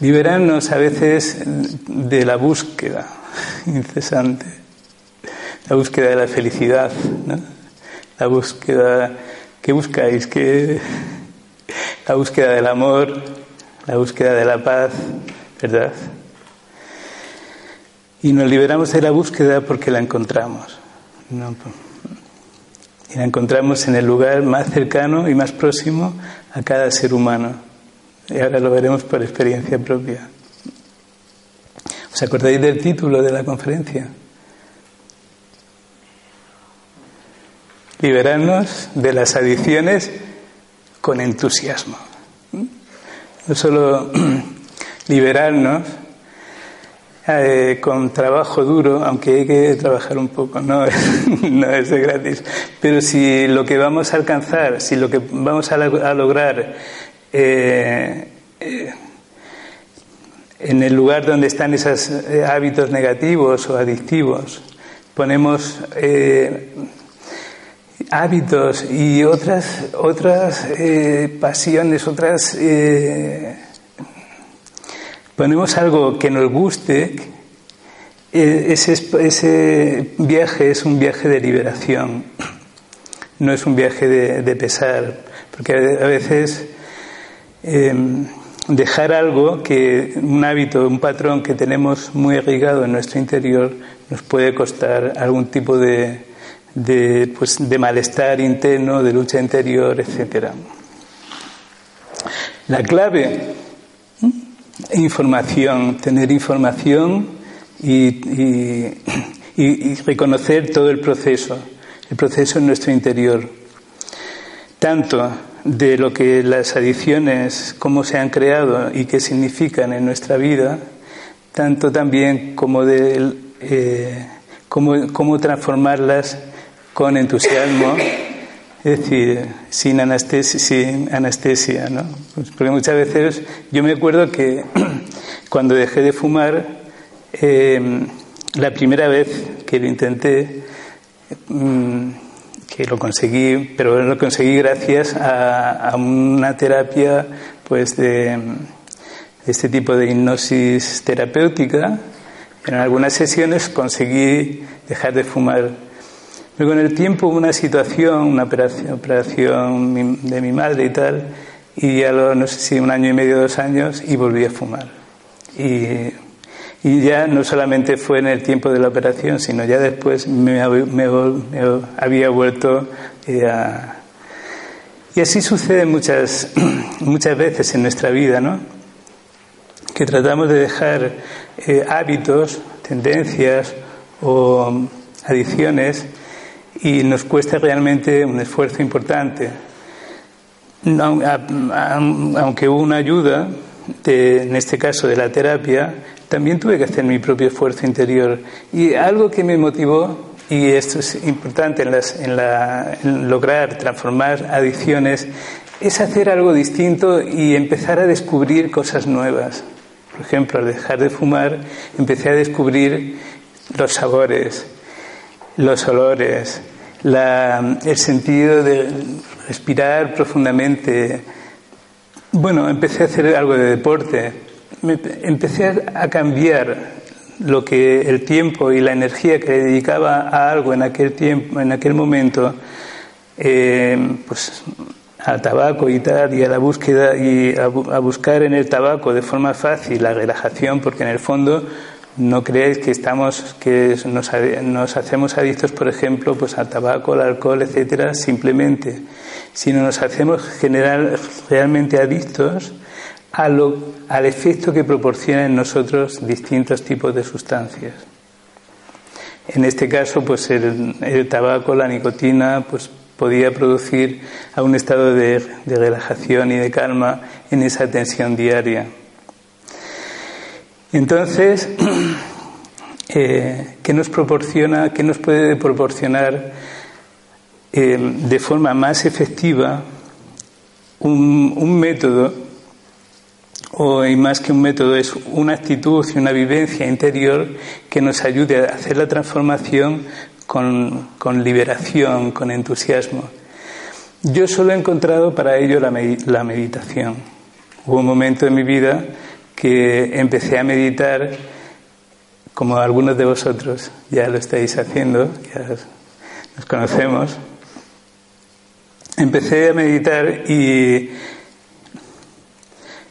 Liberarnos a veces de la búsqueda incesante, la búsqueda de la felicidad, la búsqueda que buscáis, que la búsqueda del amor, la búsqueda de la paz, ¿verdad? Y nos liberamos de la búsqueda porque la encontramos. Y la encontramos en el lugar más cercano y más próximo a cada ser humano. Y ahora lo veremos por experiencia propia. ¿Os acordáis del título de la conferencia? Liberarnos de las adicciones con entusiasmo. No solo liberarnos eh, con trabajo duro, aunque hay que trabajar un poco, no, no es de gratis, pero si lo que vamos a alcanzar, si lo que vamos a, lograr eh, eh, en el lugar donde están esos hábitos negativos o adictivos, ponemos hábitos y otras, otras pasiones, otras... ponemos algo que nos guste, ese, ese, viaje es un viaje de liberación, no es un viaje de, de pesar, porque a veces Em, dejar algo que, un hábito, un patrón que tenemos muy irrigado en nuestro interior, nos puede costar algún tipo de, de, pues, de malestar interno, de lucha interior, etc. La clave, información, tener información y, y reconocer todo el proceso, el proceso en nuestro interior. Tanto de lo que las adicciones, cómo se han creado y qué significan en nuestra vida, tanto también como de eh, cómo, transformarlas con entusiasmo, es decir, sin anestesia, ¿no? Pues porque muchas veces yo me acuerdo que cuando dejé de fumar, eh, la primera vez que lo intenté, mm, que lo conseguí, pero lo conseguí gracias a, una terapia pues de, este tipo de hipnosis terapéutica. En algunas sesiones conseguí dejar de fumar. Luego en el tiempo hubo una situación, una operación, operación de mi madre y tal, y a los, no sé si un año y medio, dos años, y volví a fumar. Y ya no solamente fue en el tiempo de la operación, sino ya después me, había vuelto eh, a... Y así sucede muchas, muchas veces en nuestra vida, ¿no? Que tratamos de dejar eh, hábitos, tendencias o adicciones y nos cuesta realmente un esfuerzo importante. Aunque hubo una ayuda, en este caso de la terapia, también tuve que hacer mi propio esfuerzo interior. Y algo que me motivó, y esto es importante en, lograr transformar adicciones, es hacer algo distinto y empezar a descubrir cosas nuevas. Por ejemplo, al dejar de fumar, empecé a descubrir los sabores, los olores, el sentido de respirar profundamente. Bueno, empecé a hacer algo de deporte, empecé a cambiar lo que el tiempo y la energía que dedicaba a algo en aquel tiempo, en aquel momento, eh, pues al tabaco y tal, y a la búsqueda y a, buscar en el tabaco de forma fácil la relajación, porque en el fondo no creéis que estamos, que nos, hacemos adictos, por ejemplo, pues al tabaco, al alcohol, etcétera, simplemente, sino nos hacemos general, realmente adictos al efecto que proporciona en nosotros distintos tipos de sustancias. En este caso, pues el, tabaco, la nicotina, pues podía producir a un estado de, relajación y de calma en esa tensión diaria. Entonces, eh, ¿qué nos proporciona, qué nos puede proporcionar eh, de forma más efectiva un método o y más que un método es una actitud y una vivencia interior que nos ayude a hacer la transformación con, con liberación, con entusiasmo. Yo solo he encontrado para ello la, la meditación. Hubo un momento en mi vida que empecé a meditar como algunos de vosotros ya lo estáis haciendo, ya nos conocemos. Empecé a meditar y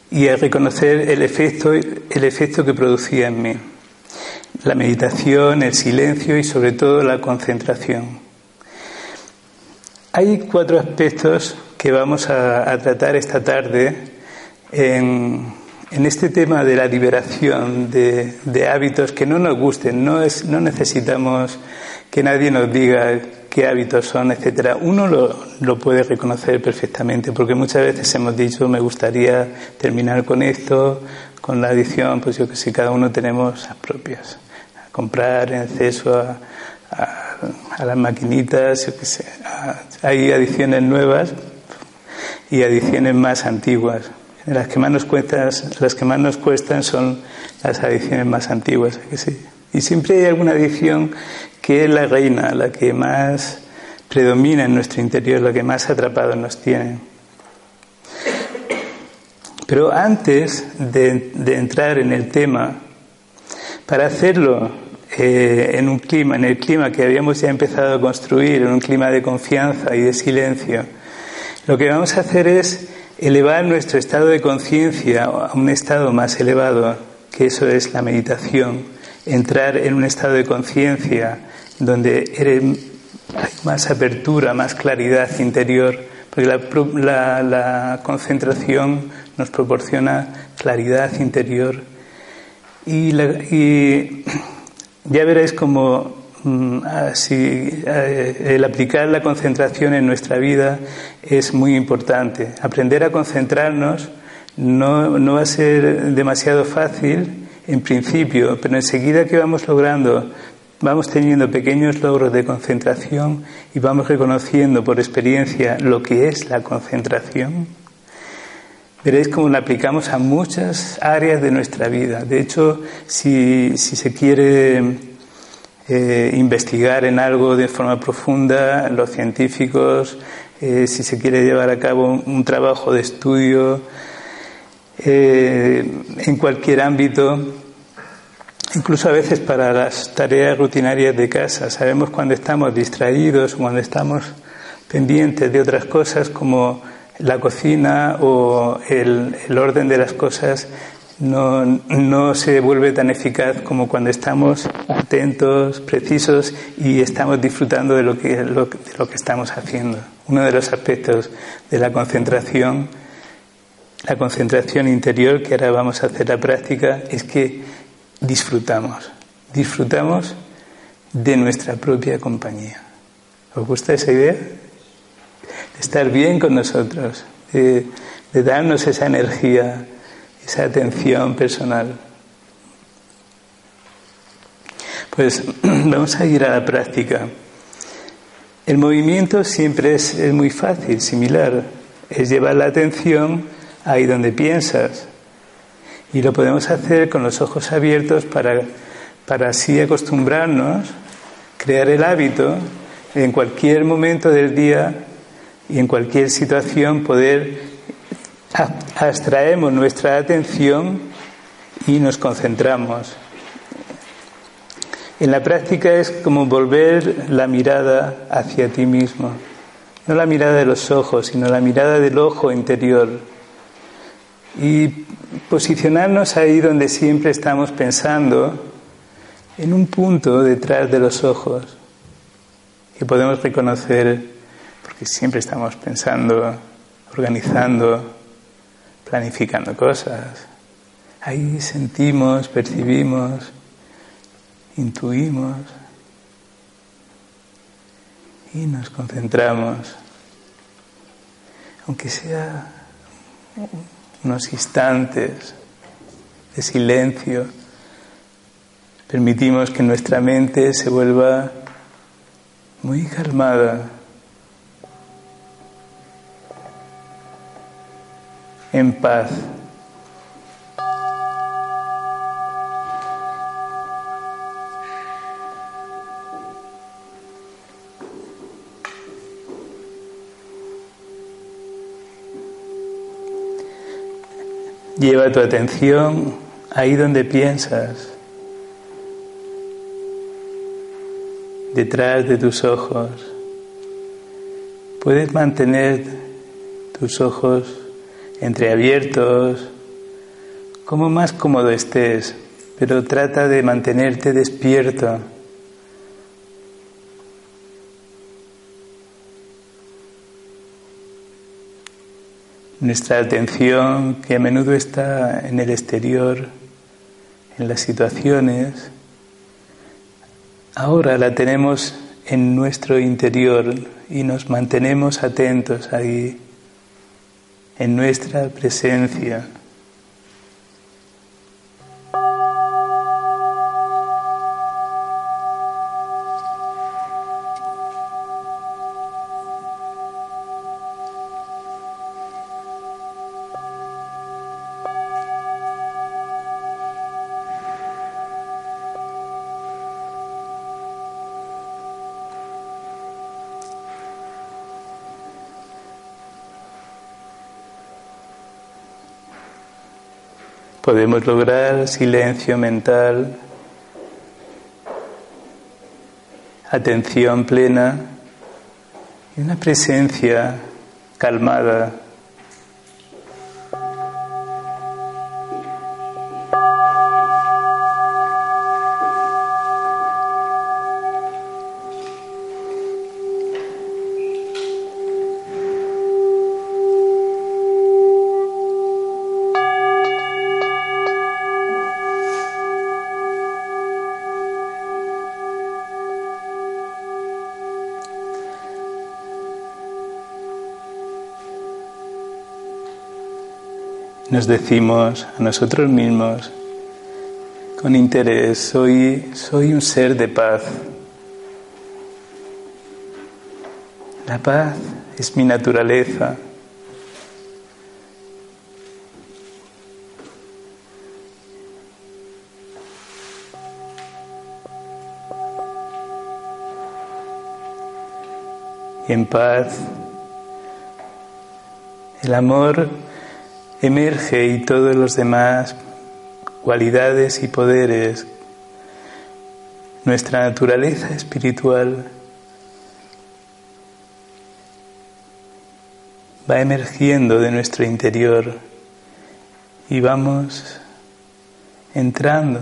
y a reconocer el efecto, el efecto que producía en mí. La meditación, el silencio y sobre todo la concentración. Hay cuatro aspectos que vamos a, tratar esta tarde en, este tema de la liberación de, hábitos que no nos gusten. No, es, no necesitamos que nadie nos diga qué hábitos son, etcétera, uno lo, puede reconocer perfectamente, porque muchas veces hemos dicho, me gustaría terminar con esto, con la adicción, pues yo que sé, cada uno tenemos las propias. Comprar en exceso a, las maquinitas, yo que sé. hay adicciones nuevas y adicciones más antiguas. Las que más nos cuestan, las que más nos cuestan son las adicciones más antiguas, que sí. Y siempre hay alguna adicción que es la reina, la que más predomina en nuestro interior, la que más atrapado nos tiene. Pero antes de, entrar en el tema, para hacerlo eh, en un clima, en el clima que habíamos ya empezado a construir, en un clima de confianza y de silencio, lo que vamos a hacer es elevar nuestro estado de conciencia a un estado más elevado, que eso es la meditación, entrar en un estado de conciencia donde hay más apertura, más claridad interior, porque la, concentración nos proporciona claridad interior. Y, ya veréis como mm, eh, el aplicar la concentración en nuestra vida es muy importante. Aprender a concentrarnos no, no va a ser demasiado fácil en principio, pero enseguida que vamos logrando vamos teniendo pequeños logros de concentración y vamos reconociendo por experiencia lo que es la concentración, veréis cómo la aplicamos a muchas áreas de nuestra vida. De hecho, si, se quiere eh, investigar en algo de forma profunda, los científicos, eh, si se quiere llevar a cabo un, trabajo de estudio, eh, en cualquier ámbito, Incluso a veces para las tareas rutinarias de casa, sabemos cuando estamos distraídos, cuando estamos pendientes de otras cosas como la cocina o el, orden de las cosas, no, no, se vuelve tan eficaz como cuando estamos atentos, precisos y estamos disfrutando de lo, que, de lo que estamos haciendo. Uno de los aspectos de la concentración, la concentración interior, que ahora vamos a hacer la práctica, es que disfrutamos, disfrutamos de nuestra propia compañía. ¿Os gusta esa idea? De estar bien con nosotros, de, darnos esa energía, esa atención personal. Pues vamos a ir a la práctica. El movimiento siempre es, es, muy fácil, similar. Es llevar la atención ahí donde piensas. Y lo podemos hacer con los ojos abiertos para, para así acostumbrarnos, crear el hábito en cualquier momento del día y en cualquier situación poder abstraemos nuestra atención y nos concentramos. En la práctica es como volver la mirada hacia ti mismo, no la mirada de los ojos, sino la mirada del ojo interior y posicionarnos ahí donde siempre estamos pensando, en un punto detrás de los ojos, que podemos reconocer, porque siempre estamos pensando, organizando, planificando cosas. Ahí sentimos, percibimos, intuimos y nos concentramos, aunque sea unos instantes de silencio, permitimos que nuestra mente se vuelva muy calmada, en paz. Lleva tu atención ahí donde piensas, detrás de tus ojos. Puedes mantener tus ojos entreabiertos, como más cómodo estés, pero trata de mantenerte despierto. Nuestra atención, que a menudo está en el exterior, en las situaciones, ahora la tenemos en nuestro interior y nos mantenemos atentos ahí, en nuestra presencia. Lograr silencio mental, atención plena y una presencia calmada nos decimos a nosotros mismos con interés, soy, soy un ser de paz. La paz es mi naturaleza. Y en paz, el amor emerge y todos los demás cualidades y poderes, nuestra naturaleza espiritual va emergiendo de nuestro interior y vamos entrando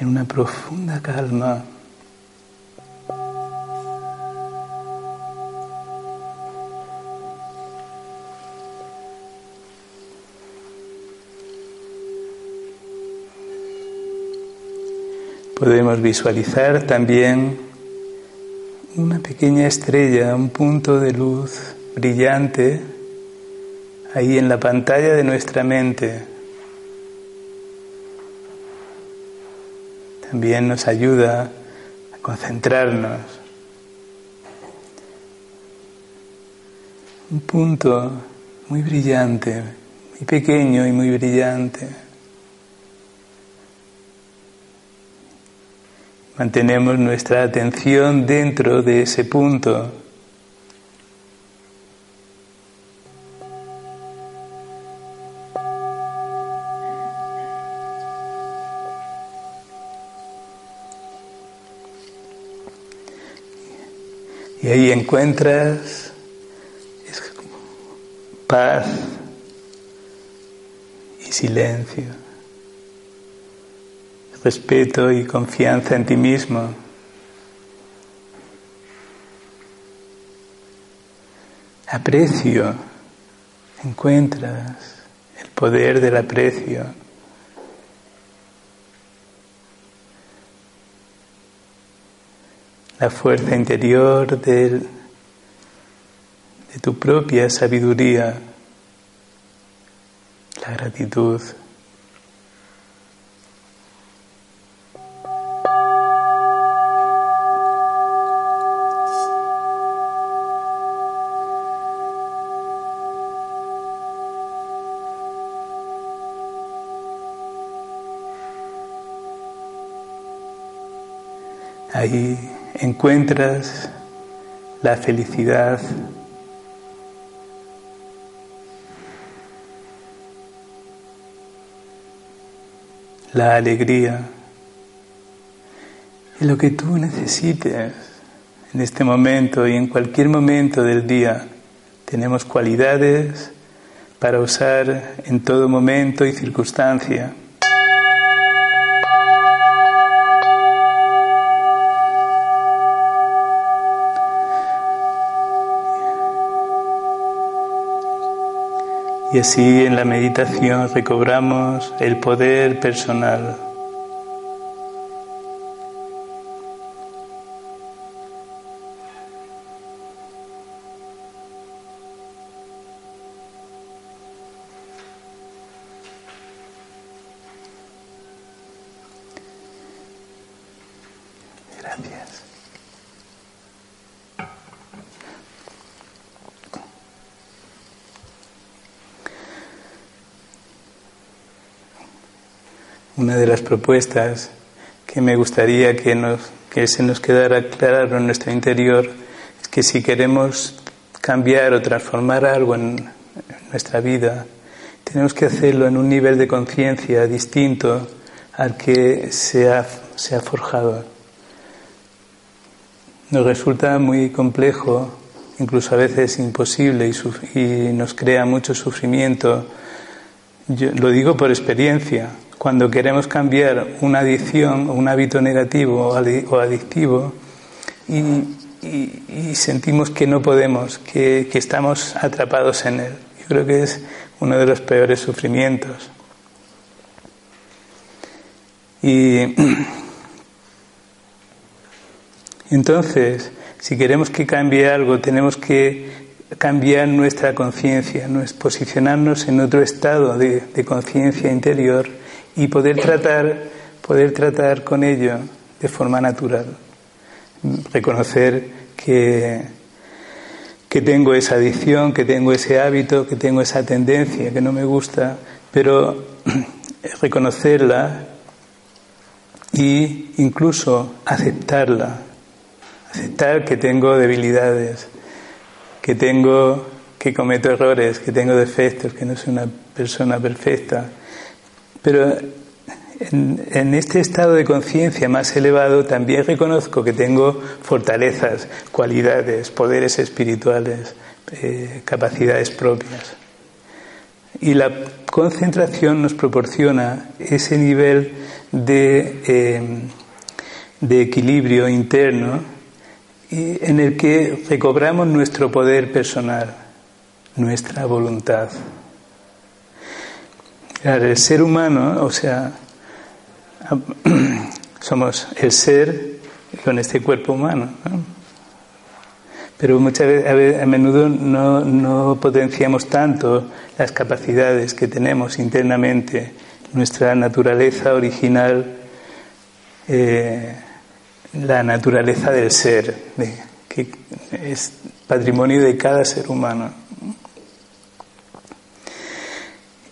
en una profunda calma. Podemos visualizar también una pequeña estrella, un punto de luz brillante ahí en la pantalla de nuestra mente. También nos ayuda a concentrarnos. Un punto muy brillante, muy pequeño y muy brillante. Mantenemos nuestra atención dentro de ese punto. Y ahí encuentras paz y silencio respeto y confianza en ti mismo. Aprecio, encuentras el poder del aprecio. La fuerza interior de, de tu propia sabiduría, la gratitud. Ahí encuentras la felicidad. la alegría y lo que tú necesites en este momento y en cualquier momento del día. Tenemos cualidades para usar en todo momento y circunstancia. Y así en la meditación recobramos el poder personal. Una de las propuestas que me gustaría que, nos, que se nos quedara claro en nuestro interior es que si queremos cambiar o transformar algo en nuestra vida, tenemos que hacerlo en un nivel de conciencia distinto al que se ha, se ha forjado. Nos resulta muy complejo, incluso a veces imposible y, nos crea mucho sufrimiento. Yo lo digo por experiencia cuando queremos cambiar una adicción o un hábito negativo o adictivo y, sentimos que no podemos, que, estamos atrapados en él. Yo creo que es uno de los peores sufrimientos. Y entonces, si queremos que cambie algo, tenemos que cambiar nuestra conciencia, posicionarnos en otro estado de conciencia interior y poder tratar, poder tratar con ello de forma natural. Reconocer que, que tengo esa adicción, que tengo ese hábito, que tengo esa tendencia que no me gusta, pero reconocerla e incluso aceptarla, aceptar que tengo debilidades, que tengo que cometo errores, que tengo defectos, que no soy una persona perfecta pero en, este estado de conciencia más elevado también reconozco que tengo fortalezas, cualidades, poderes espirituales, eh, capacidades propias. Y la concentración nos proporciona ese nivel de, eh, de equilibrio interno en el que recobramos nuestro poder personal, nuestra voluntad el ser humano, o sea, somos el ser con este cuerpo humano. Pero muchas veces, a menudo no, potenciamos tanto las capacidades que tenemos internamente, nuestra naturaleza original, eh, la naturaleza del ser, que es patrimonio de cada ser humano.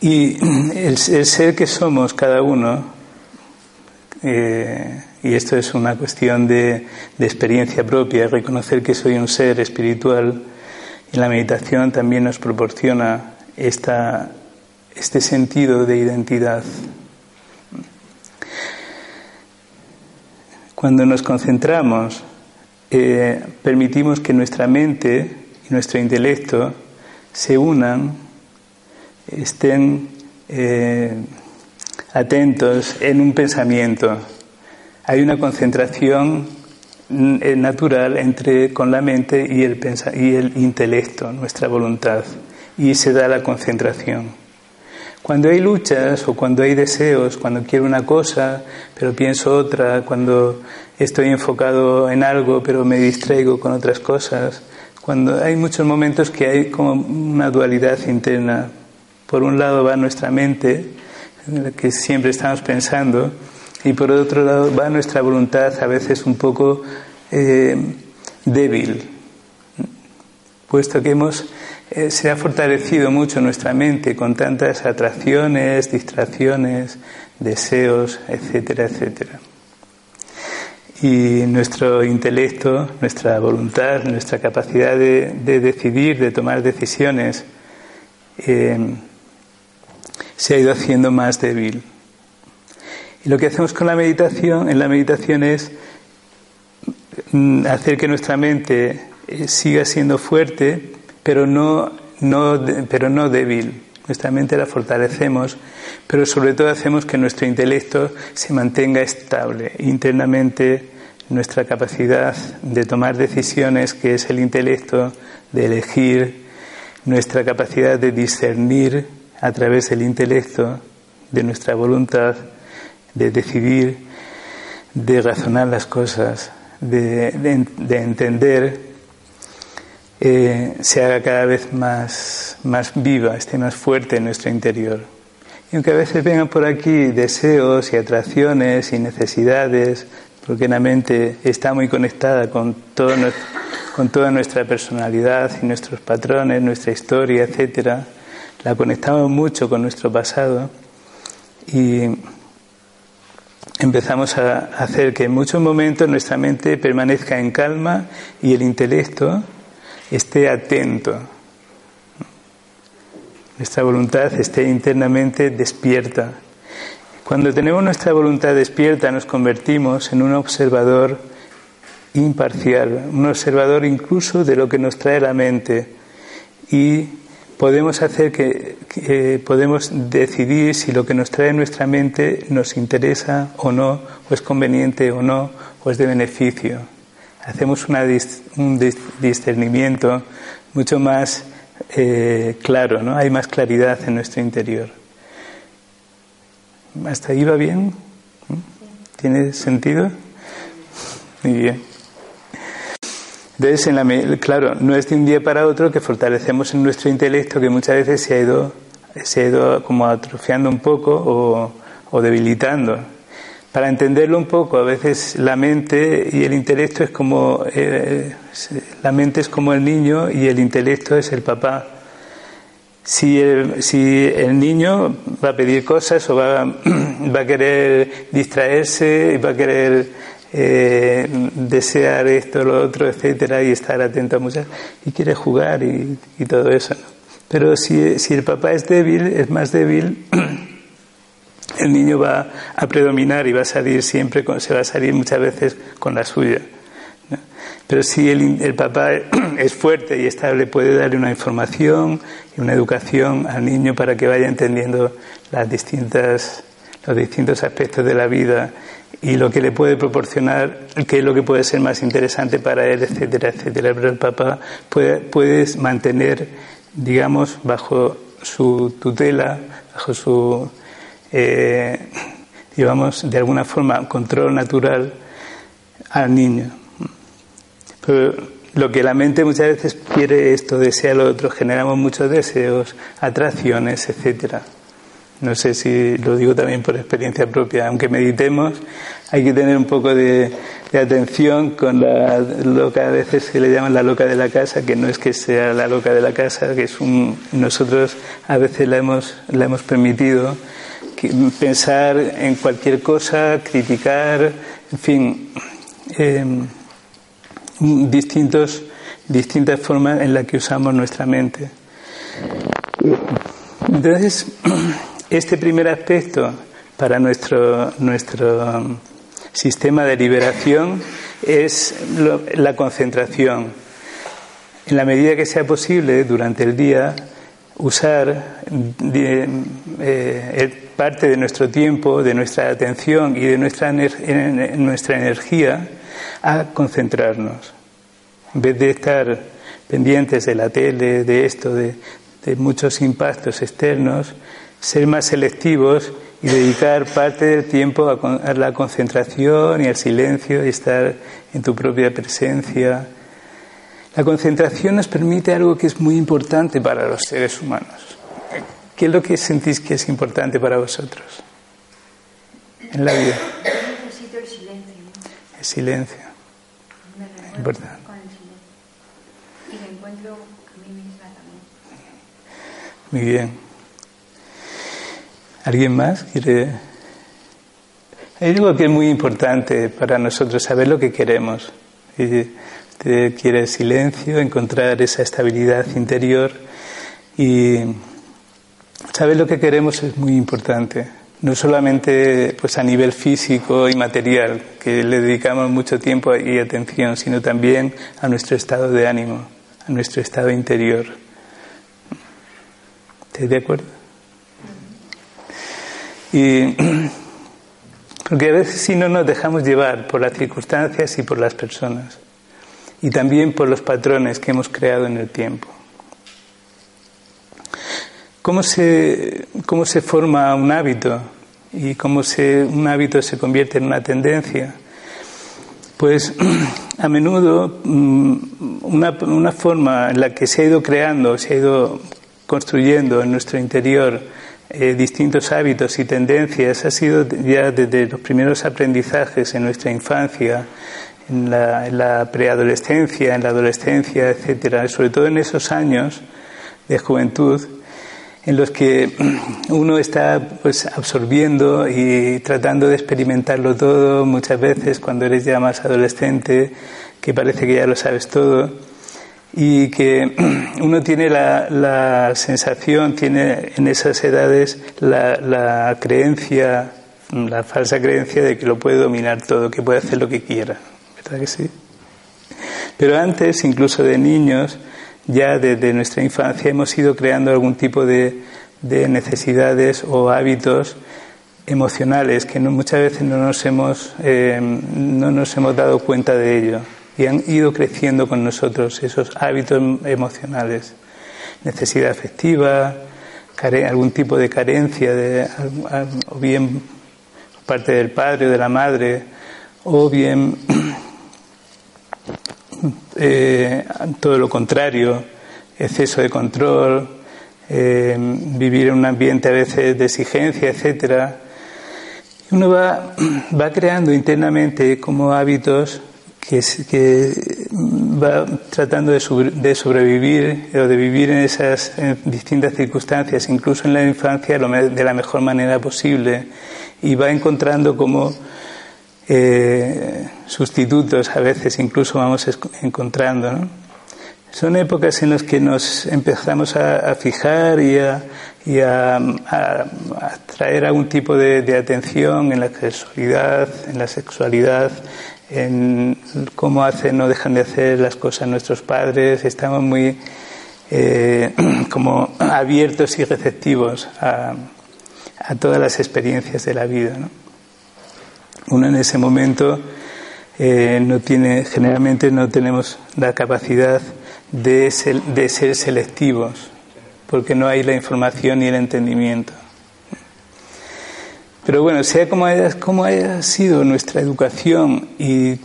Y el, ser que somos cada uno, eh, y esto es una cuestión de, experiencia propia, reconocer que soy un ser espiritual, y la meditación también nos proporciona esta, este sentido de identidad. Cuando nos concentramos, eh, permitimos que nuestra mente y nuestro intelecto se unan estén eh, atentos en un pensamiento. Hay una concentración eh, natural entre con la mente y el, y el intelecto, nuestra voluntad, y se da la concentración. Cuando hay luchas o cuando hay deseos, cuando quiero una cosa pero pienso otra, cuando estoy enfocado en algo pero me distraigo con otras cosas, cuando hay muchos momentos que hay como una dualidad interna, por un lado va nuestra mente, que siempre estamos pensando, y por otro lado va nuestra voluntad a veces un poco eh, débil, puesto que hemos, eh, se ha fortalecido mucho nuestra mente con tantas atracciones, distracciones, deseos, etcétera, etcétera. Y nuestro intelecto, nuestra voluntad, nuestra capacidad de, decidir, de tomar decisiones, eh, se ha ido haciendo más débil. Y lo que hacemos con la meditación, en la meditación es mm, hacer que nuestra mente eh, siga siendo fuerte, pero no, no, pero no débil. Nuestra mente la fortalecemos, pero sobre todo hacemos que nuestro intelecto se mantenga estable. Internamente nuestra capacidad de tomar decisiones, que es el intelecto, de elegir, nuestra capacidad de discernir a través del intelecto, de nuestra voluntad, de decidir, de razonar las cosas, de, entender, eh, se haga cada vez más, más viva, esté más fuerte en nuestro interior. Y aunque a veces vengan por aquí deseos y atracciones y necesidades, porque la mente está muy conectada con, todo toda nuestra personalidad y nuestros patrones, nuestra historia, etcétera, la conectamos mucho con nuestro pasado y empezamos a hacer que en muchos momentos nuestra mente permanezca en calma y el intelecto esté atento. Nuestra voluntad esté internamente despierta. Cuando tenemos nuestra voluntad despierta nos convertimos en un observador imparcial, un observador incluso de lo que nos trae la mente y podemos hacer que, podemos decidir si lo que nos trae nuestra mente nos interesa o no, o es conveniente o no, o es de beneficio. Hacemos un discernimiento mucho más eh, claro, ¿no? Hay más claridad en nuestro interior. ¿Hasta ahí va bien? ¿Tiene sentido? Muy bien. Entonces, en la, claro, no es de un día para otro que fortalecemos en nuestro intelecto que muchas veces se ha ido, se ha ido como atrofiando un poco o, debilitando. Para entenderlo un poco, a veces la mente y el intelecto es como, eh, la mente es como el niño y el intelecto es el papá. Si el, si el niño va a pedir cosas o va, va a querer distraerse y va a querer eh, desear esto, lo otro, etcétera, y estar atento a muchas, y quiere jugar y, todo eso. Pero si, si el papá es débil, es más débil, el niño va a predominar y va a salir siempre, se va a salir muchas veces con la suya. Pero si el, papá es fuerte y estable, puede darle una información y una educación al niño para que vaya entendiendo las distintas, los distintos aspectos de la vida y lo que le puede proporcionar, qué es lo que puede ser más interesante para él, etcétera, etcétera. Pero el papá puede, puedes mantener, digamos, bajo su tutela, bajo su, eh, digamos, de alguna forma, control natural al niño. Pero lo que la mente muchas veces quiere esto, desea lo otro, generamos muchos deseos, atracciones, etcétera. No sé si lo digo también por experiencia propia. Aunque meditemos, hay que tener un poco de, atención con la loca, a veces se le llaman la loca de la casa, que no es que sea la loca de la casa, que es un. Nosotros a veces la hemos, la hemos permitido pensar en cualquier cosa, criticar, en fin. Em, distintos, distintas formas en las que usamos nuestra mente. Entonces, este primer aspecto para nuestro, nuestro sistema de liberación es la concentración. En la medida que sea posible durante el día, usar eh, parte de nuestro tiempo, de nuestra atención y de nuestra, nuestra energía a concentrarnos. En vez de estar pendientes de la tele, de esto, de, muchos impactos externos, ser más selectivos y dedicar parte del tiempo a, la concentración y al silencio y estar en tu propia presencia. La concentración nos permite algo que es muy importante para los seres humanos. ¿Qué es lo que sentís que es importante para vosotros en la vida? Necesito el silencio. El silencio. Importante. Con el silencio. Y me encuentro a mí misma también. Muy bien. ¿Alguien más quiere? Hay algo que es muy importante para nosotros, saber lo que queremos. Usted quiere silencio, encontrar esa estabilidad interior y saber lo que queremos es muy importante. no solamente pues a nivel físico y material, que le dedicamos mucho tiempo y atención, sino también a nuestro estado de ánimo, a nuestro estado interior. ¿Estáis de acuerdo? Y porque a veces si no nos dejamos llevar por las circunstancias y por las personas, y también por los patrones que hemos creado en el tiempo. ¿Cómo se, cómo se forma un hábito y cómo se, un hábito se convierte en una tendencia? Pues a menudo mm, una, una forma en la que se ha ido creando, se ha ido construyendo en nuestro interior eh, distintos hábitos y tendencias ha sido ya desde los primeros aprendizajes en nuestra infancia, en la, en la preadolescencia, en la adolescencia, etcétera, sobre todo en esos años de juventud en los que uno está pues absorbiendo y tratando de experimentarlo todo muchas veces cuando eres ya más adolescente que parece que ya lo sabes todo y que uno tiene la, la sensación tiene en esas edades la, creencia la falsa creencia de que lo puede dominar todo que puede hacer lo que quiera verdad que sí pero antes incluso de niños ya desde nuestra infancia hemos ido creando algún tipo de, necesidades o hábitos emocionales que muchas veces no nos, hemos, eh, no nos hemos dado cuenta de ello y han ido creciendo con nosotros esos hábitos emocionales. Necesidad afectiva, algún tipo de carencia, de, o bien parte del padre o de la madre, o bien eh, todo lo contrario, exceso de control, eh, vivir en un ambiente a veces de exigencia, etcétera. Uno va, va creando internamente como hábitos que, va tratando de, de, sobrevivir o de vivir en esas distintas circunstancias, incluso en la infancia, de la mejor manera posible, y va encontrando como eh, sustitutos a veces incluso vamos encontrando. Son épocas en las que nos empezamos a, fijar y a, y traer algún tipo de, atención en la sexualidad, en la sexualidad, en cómo hacen o dejan de hacer las cosas nuestros padres. Estamos muy eh, como abiertos y receptivos a, todas las experiencias de la vida. ¿no? Uno en ese momento eh, no tiene, generalmente no tenemos la capacidad de ser selectivos, porque no hay la información ni el entendimiento. Pero bueno, sea como haya, sido nuestra educación y,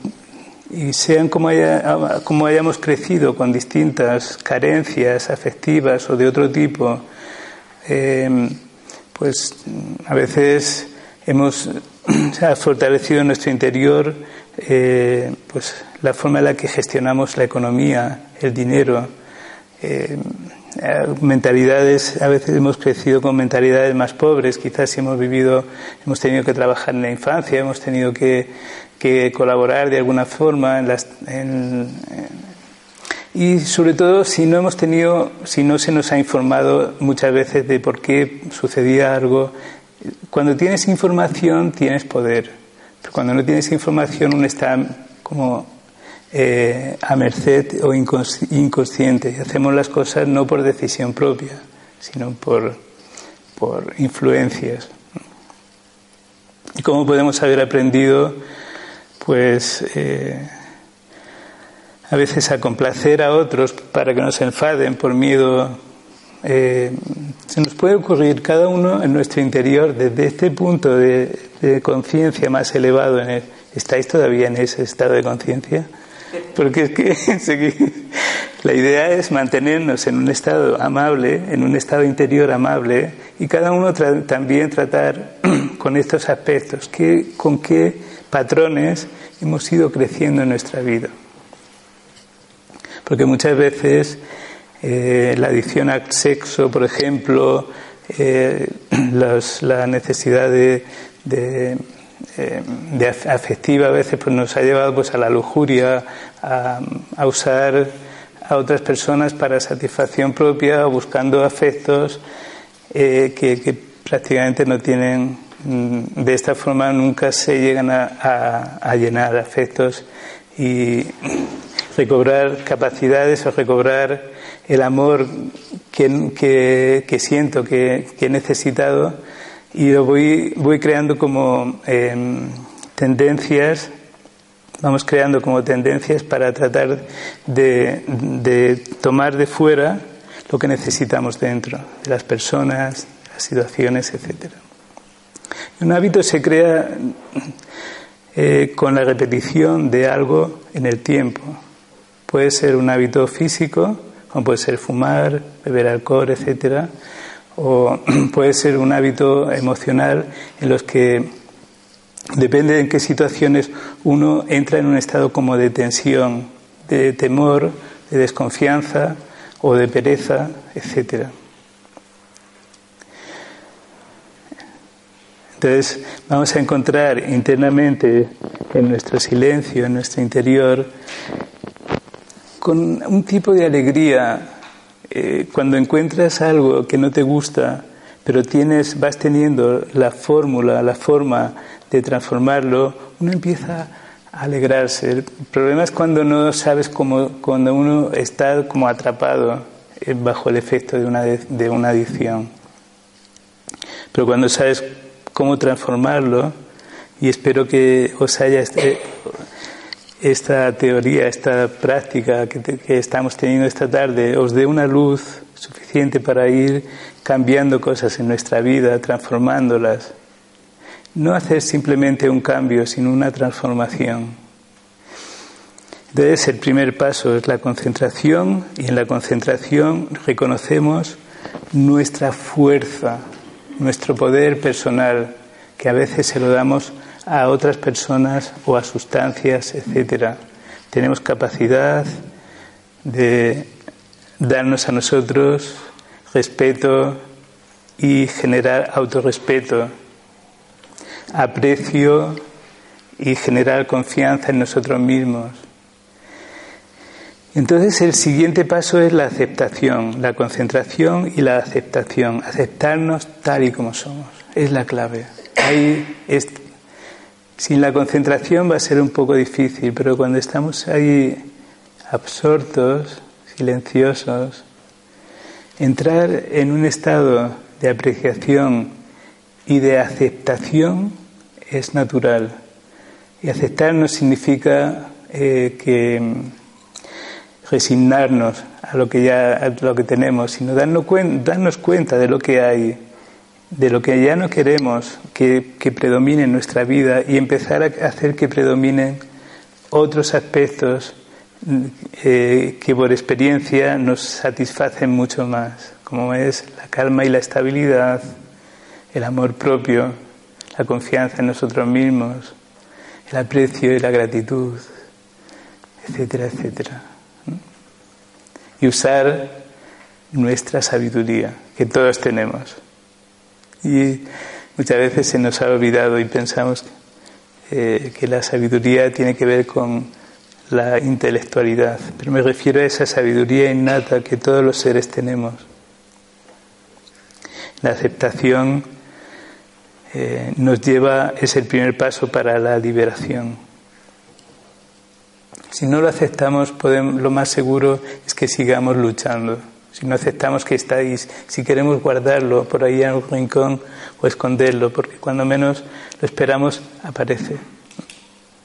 sean como, haya, como hayamos crecido con distintas carencias afectivas o de otro tipo, eh, pues a veces hemos ha fortalecido en nuestro interior eh, pues la forma en la que gestionamos la economía, el dinero, eh, mentalidades, a veces hemos crecido con mentalidades más pobres, quizás si hemos vivido, hemos tenido que trabajar en la infancia, hemos tenido que, que colaborar de alguna forma en las, en, y sobre todo si no hemos tenido, si no se nos ha informado muchas veces de por qué sucedía algo cuando tienes información tienes poder, pero cuando no tienes información uno está como eh, a merced o inconsciente y hacemos las cosas no por decisión propia, sino por, por influencias. ¿Y cómo podemos haber aprendido? Pues eh, a veces a complacer a otros para que no se enfaden por miedo eh, se nos puede ocurrir cada uno en nuestro interior desde este punto de, conciencia más elevado. En ¿Estáis todavía en ese estado de conciencia? Porque es que la idea es mantenernos en un estado amable, en un estado interior amable, y cada uno también tratar con estos aspectos, que, con qué patrones hemos ido creciendo en nuestra vida. Porque muchas veces eh, la adicción al sexo, por ejemplo, eh, la necesidad de, de, eh, afectiva a veces pues nos ha llevado pues a la lujuria, a, usar a otras personas para satisfacción propia o buscando afectos que, que, prácticamente no tienen mm, de esta forma nunca se llegan a, llenar afectos y recobrar capacidades o recobrar el amor que, siento, que, he necesitado y lo voy, voy creando como em, tendencias, vamos creando como tendencias para tratar de tomar de fuera lo que necesitamos dentro, de las personas, las situaciones, etc. Un hábito se crea eh, con la repetición de algo en el tiempo. Puede ser un hábito físico, como puede ser fumar, beber alcohol, etc. O puede ser un hábito emocional en los que depende de en qué situaciones uno entra en un estado como de tensión, de temor, de desconfianza, o de pereza, etc. Entonces vamos a encontrar internamente en nuestro silencio, en nuestro interior, con un tipo de alegría eh, cuando encuentras algo que no te gusta, pero tienes, vas teniendo la fórmula, la forma de transformarlo, uno empieza alegrarse. El problema es cuando no sabes cómo, cuando uno está como atrapado eh, bajo el efecto de una, de una adicción. Pero cuando sabes cómo transformarlo, y espero que os haya este, esta teoría, esta práctica que, que estamos teniendo esta tarde, os dé una luz suficiente para ir cambiando cosas en nuestra vida, transformándolas no hacer simplemente un cambio, sino una transformación. Entonces el primer paso es la concentración y en la concentración reconocemos nuestra fuerza, nuestro poder personal, que a veces se lo damos a otras personas o a sustancias, etcétera. Tenemos capacidad de darnos a nosotros respeto y generar autorrespeto aprecio y generar confianza en nosotros mismos. Entonces el siguiente paso es la aceptación, la concentración y la aceptación, aceptarnos tal y como somos, es la clave. Sin la concentración va a ser un poco difícil, pero cuando estamos ahí absortos, silenciosos, entrar en un estado de apreciación y de aceptación es natural. Y aceptar no significa eh, que mm, resignarnos a lo que ya a lo que tenemos, sino darnos, darnos cuenta de lo que hay, de lo que ya no queremos que, que predomine en nuestra vida y empezar a hacer que predominen otros aspectos eh, que por experiencia nos satisfacen mucho más, como es la calma y la estabilidad, el amor propio, la confianza en nosotros mismos, el aprecio y la gratitud, etcétera, etcétera. Y usar nuestra sabiduría, que todos tenemos. Y muchas veces se nos ha olvidado y pensamos eh, que la sabiduría tiene que ver con la intelectualidad, pero me refiero a esa sabiduría innata que todos los seres tenemos. La aceptación eh, nos lleva, es el primer paso para la liberación. Si no lo aceptamos, podemos, lo más seguro es que sigamos luchando. Si no aceptamos que estáis, si queremos guardarlo por ahí en un rincón o esconderlo, porque cuando menos lo esperamos, aparece.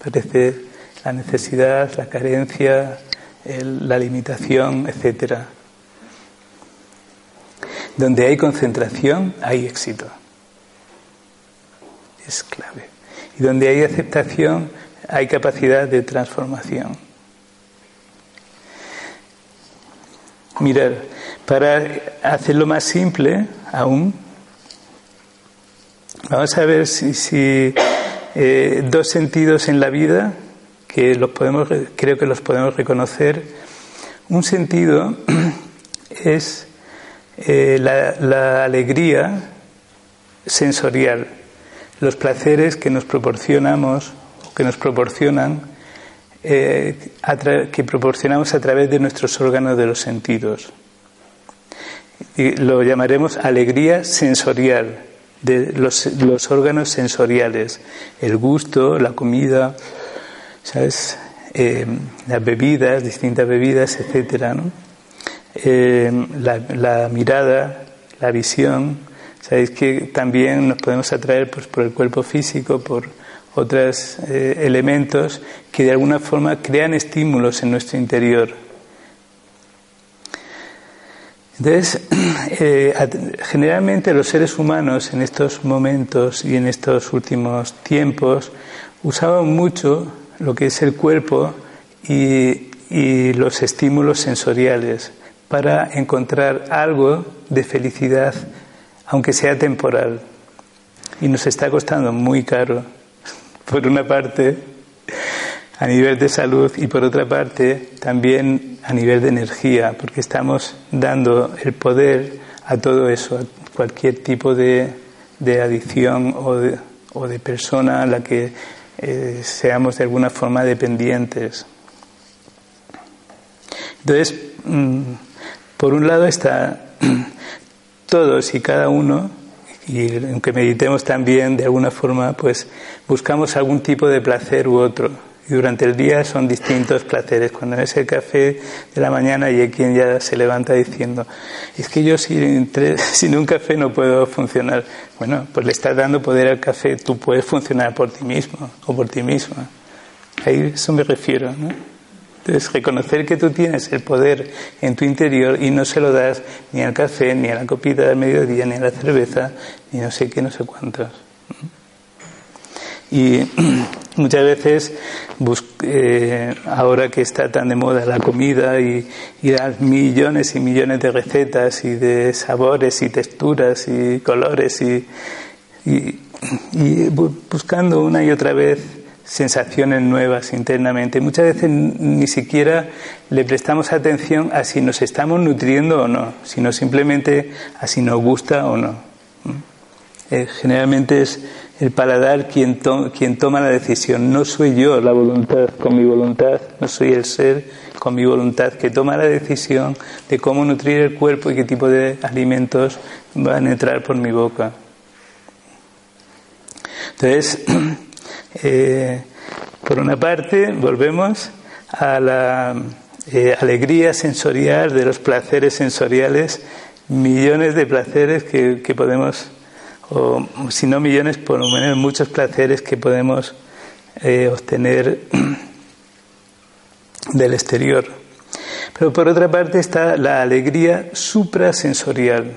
Aparece la necesidad, la carencia, la limitación, etc. Donde hay concentración, hay éxito es clave. Y donde hay aceptación, hay capacidad de transformación. Mirar, para hacerlo más simple aún, vamos a ver si, eh, dos sentidos en la vida que los podemos, creo que los podemos reconocer. Un sentido es eh, la alegría sensorial los placeres que nos proporcionamos, que nos proporcionan, eh, que proporcionamos a través de nuestros órganos de los sentidos. Y lo llamaremos alegría sensorial. de los, los órganos sensoriales, el gusto, la comida, ¿sabes? Eh, las bebidas, distintas bebidas, etcétera, ¿no? Eh, la, la, mirada, la visión. Sabéis que también nos podemos atraer pues, por el cuerpo físico, por otros eh, elementos que de alguna forma crean estímulos en nuestro interior. Entonces, eh, generalmente los seres humanos en estos momentos y en estos últimos tiempos usaban mucho lo que es el cuerpo y, y los estímulos sensoriales para encontrar algo de felicidad, aunque sea temporal. Y nos está costando muy caro, por una parte, a nivel de salud y por otra parte también a nivel de energía, porque estamos dando el poder a todo eso, a cualquier tipo de, de adicción o de, persona a la que eh, seamos de alguna forma dependientes. Entonces, mm, por un lado está todos y cada uno, y aunque meditemos también de alguna forma, pues buscamos algún tipo de placer u otro y durante el día son distintos placeres. Cuando es el café de la mañana y hay quien ya se levanta diciendo, es que yo sin, sin un café no puedo funcionar. Bueno, pues le estás dando poder al café, tú puedes funcionar por ti mismo o por ti misma. A eso me refiero. ¿no? Entonces, reconocer que tú tienes el poder en tu interior y no se lo das ni al café, ni a la copita del mediodía, ni a la cerveza, ni no sé qué, no sé cuántos. Y muchas veces, eh, ahora que está tan de moda la comida y, y las millones y millones de recetas y de sabores y texturas y colores y, y, y buscando una y otra vez sensaciones nuevas internamente. Muchas veces ni siquiera le prestamos atención a si nos estamos nutriendo o no, sino simplemente a si nos gusta o no. Eh, generalmente es el paladar quien, quien toma la decisión. No soy yo la voluntad con mi voluntad, no soy el ser con mi voluntad que toma la decisión de cómo nutrir el cuerpo y qué tipo de alimentos van a entrar por mi boca. Entonces, eh, por una parte, volvemos a la eh, alegría sensorial de los placeres sensoriales, millones de placeres que, que podemos o si no millones, por lo menos muchos placeres que podemos eh, obtener del exterior. Pero por otra parte está la alegría suprasensorial,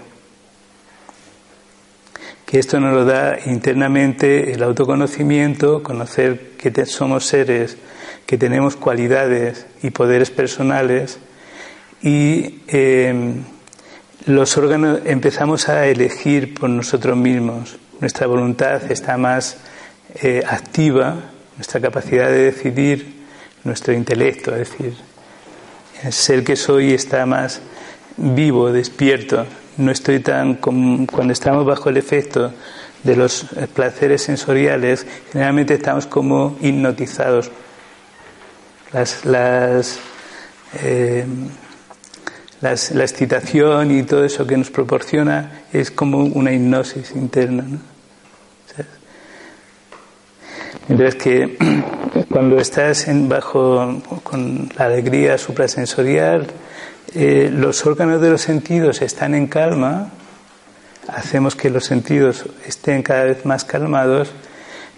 que esto nos lo da internamente el autoconocimiento, conocer que somos seres, que tenemos cualidades y poderes personales y eh, los órganos empezamos a elegir por nosotros mismos. Nuestra voluntad está más eh, activa, nuestra capacidad de decidir, nuestro intelecto, es decir, el ser que soy está más vivo, despierto. No estoy tan cuando estamos bajo el efecto de los placeres sensoriales, generalmente estamos como hipnotizados. Las, las eh, la excitación y todo eso que nos proporciona es como una hipnosis interna. ¿no? Mientras que cuando estás en bajo con la alegría suprasensorial, eh, los órganos de los sentidos están en calma, hacemos que los sentidos estén cada vez más calmados,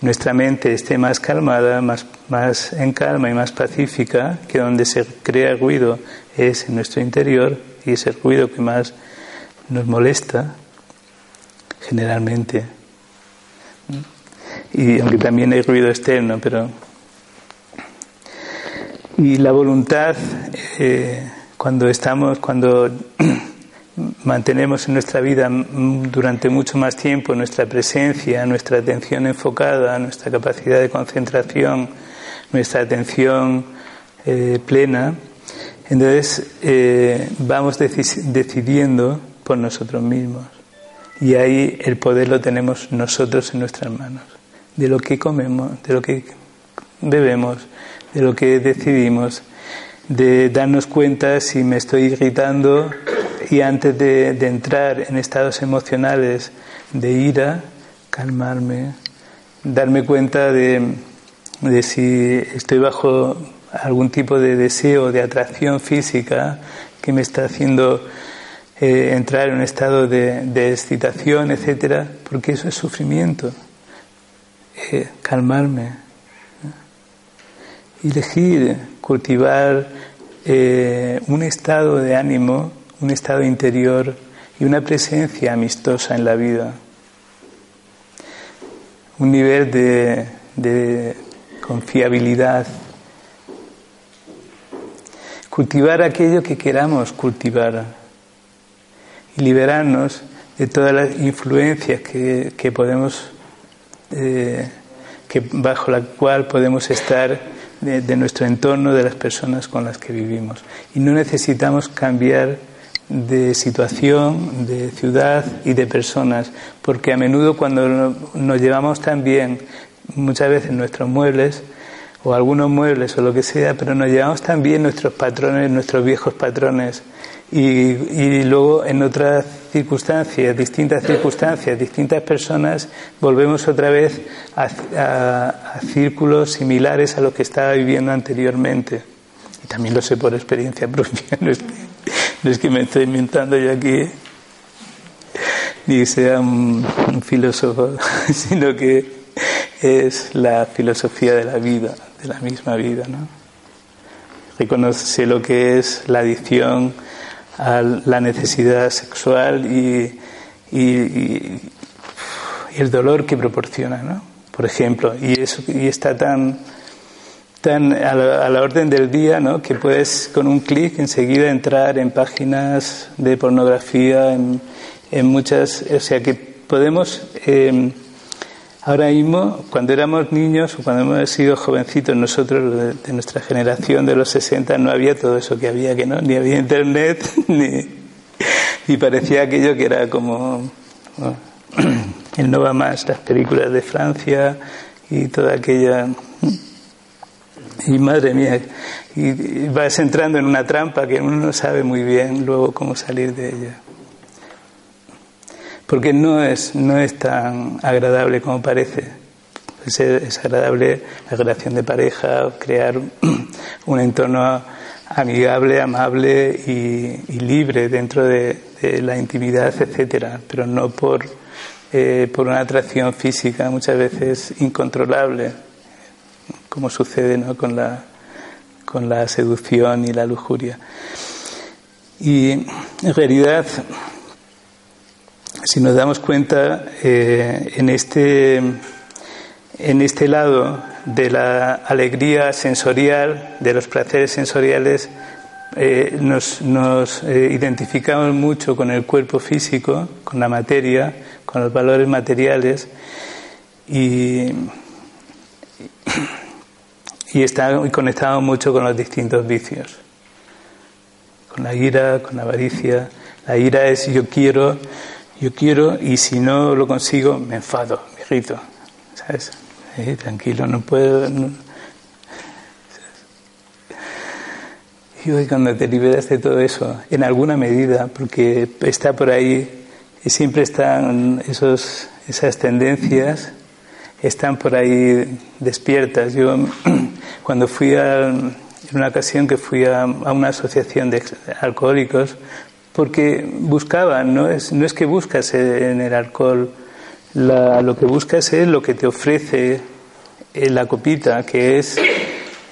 nuestra mente esté más calmada, más, más en calma y más pacífica, que donde se crea ruido es en nuestro interior y es el ruido que más nos molesta generalmente. Y aunque también hay ruido externo, pero... Y la voluntad, eh, cuando estamos, cuando mantenemos en nuestra vida durante mucho más tiempo nuestra presencia, nuestra atención enfocada, nuestra capacidad de concentración, nuestra atención eh, plena, entonces eh, vamos decidiendo por nosotros mismos. Y ahí el poder lo tenemos nosotros en nuestras manos. De lo que comemos, de lo que bebemos, de lo que decidimos, de darnos cuenta si me estoy irritando y antes de, entrar en estados emocionales de ira, calmarme, darme cuenta de, de si estoy bajo algún tipo de deseo, de atracción física que me está haciendo eh, entrar en un estado de, excitación, etcétera, porque eso es sufrimiento. Eh, calmarme, elegir, cultivar eh, un estado de ánimo, un estado interior y una presencia amistosa en la vida, un nivel de, de confiabilidad, cultivar aquello que queramos cultivar y liberarnos de todas las influencias que, que podemos, eh, que bajo la cual podemos estar de, nuestro entorno, de las personas con las que vivimos. Y no necesitamos cambiar de situación, de ciudad y de personas, porque a menudo cuando nos llevamos tan bien, muchas veces nuestros muebles, o algunos muebles o lo que sea, pero nos llevamos también nuestros patrones, nuestros viejos patrones y, luego en otras circunstancias, distintas circunstancias, distintas personas, volvemos otra vez a, círculos similares a los que estaba viviendo anteriormente. Y también lo sé por experiencia propia, no es que, me estoy inventando yo aquí, ni sea un filósofo, sino que es la filosofía de la vida, de la misma vida. ¿no? Reconoce lo que es la adicción a la necesidad sexual y, y, el dolor que proporciona, ¿no? Por ejemplo, y eso y está tan tan a la, orden del día, ¿no? Que puedes con un clic enseguida entrar en páginas de pornografía, en, en muchas, o sea que podemos eh, Ahora mismo, cuando éramos niños o cuando hemos sido jovencitos nosotros de, nuestra generación de los 60, no había todo eso que había, que no, ni había internet, ni, y parecía aquello que era como el no va más, las películas de Francia y toda aquella. Y madre mía, y vas entrando en una trampa que uno no sabe muy bien luego cómo salir de ella porque no es, no es tan agradable como parece. Es, agradable la relación de pareja, crear un entorno amigable, amable y, libre dentro de, la intimidad, etcétera, pero no por, eh, por una atracción física muchas veces incontrolable, como sucede ¿no? con, la, con la seducción y la lujuria. Y en realidad si nos damos cuenta, eh, en, este, en este lado de la alegría sensorial, de los placeres sensoriales, eh, nos, nos eh, identificamos mucho con el cuerpo físico, con la materia, con los valores materiales y, y, está, mucho con los distintos vicios, con la ira, con la avaricia. La ira es yo quiero yo quiero y si no lo consigo me enfado, me grito, ¿sabes? Eh, tranquilo, no puedo. Y hoy cuando te liberas de todo eso, en alguna medida, porque está por ahí, y siempre están esos, esas tendencias, están por ahí despiertas. Yo cuando fui a, en una ocasión que fui a, a una asociación de alcohólicos, porque buscaban, no es, no es que buscas en el alcohol, lo que buscas es lo que te ofrece eh, la copita, que es